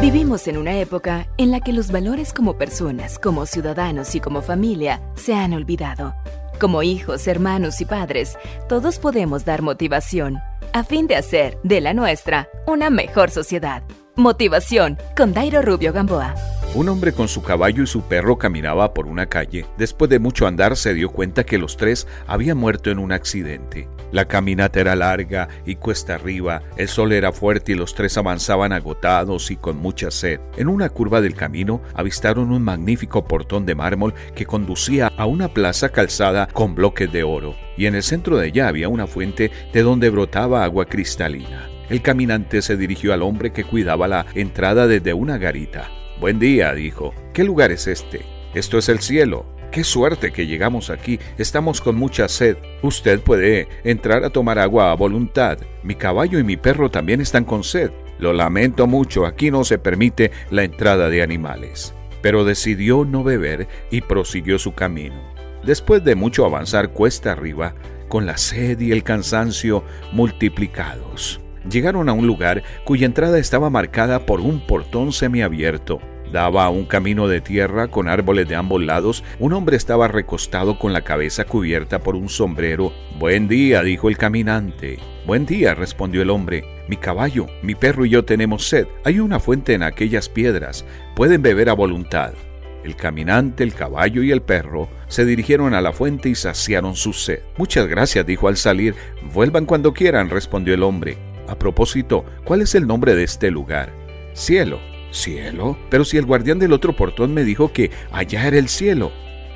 Vivimos en una época en la que los valores como personas, como ciudadanos y como familia se han olvidado. Como hijos, hermanos y padres, todos podemos dar motivación a fin de hacer de la nuestra una mejor sociedad. Motivación con Dairo Rubio Gamboa. Un hombre con su caballo y su perro caminaba por una calle. Después de mucho andar se dio cuenta que los tres habían muerto en un accidente. La caminata era larga y cuesta arriba, el sol era fuerte y los tres avanzaban agotados y con mucha sed. En una curva del camino avistaron un magnífico portón de mármol que conducía a una plaza calzada con bloques de oro, y en el centro de ella había una fuente de donde brotaba agua cristalina. El caminante se dirigió al hombre que cuidaba la entrada desde una garita. Buen día, dijo. ¿Qué lugar es este? Esto es el cielo. Qué suerte que llegamos aquí. Estamos con mucha sed. Usted puede entrar a tomar agua a voluntad. Mi caballo y mi perro también están con sed. Lo lamento mucho, aquí no se permite la entrada de animales. Pero decidió no beber y prosiguió su camino. Después de mucho avanzar cuesta arriba, con la sed y el cansancio multiplicados, llegaron a un lugar cuya entrada estaba marcada por un portón semiabierto. Daba un camino de tierra con árboles de ambos lados. Un hombre estaba recostado con la cabeza cubierta por un sombrero. Buen día, dijo el caminante. Buen día, respondió el hombre. Mi caballo, mi perro y yo tenemos sed. Hay una fuente en aquellas piedras. Pueden beber a voluntad. El caminante, el caballo y el perro se dirigieron a la fuente y saciaron su sed. Muchas gracias, dijo al salir. Vuelvan cuando quieran, respondió el hombre. A propósito, ¿cuál es el nombre de este lugar? Cielo. ¿Cielo? Pero si el guardián del otro portón me dijo que allá era el cielo.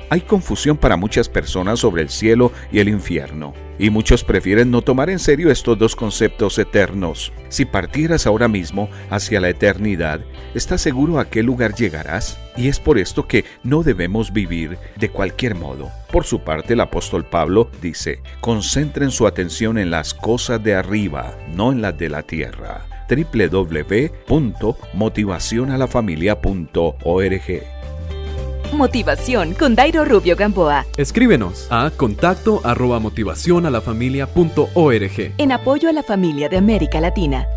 Hay confusión para muchas personas sobre el cielo y el infierno, y muchos prefieren no tomar en serio estos dos conceptos eternos. Si partieras ahora mismo hacia la eternidad, ¿estás seguro a qué lugar llegarás? Y es por esto que no debemos vivir de cualquier modo. Por su parte, el apóstol Pablo dice, concentren su atención en las cosas de arriba, no en las de la tierra www.motivacionalafamilia.org Motivación con Dairo Rubio Gamboa. Escríbenos a contacto arroba motivación a la familia punto org. En apoyo a la familia de América Latina.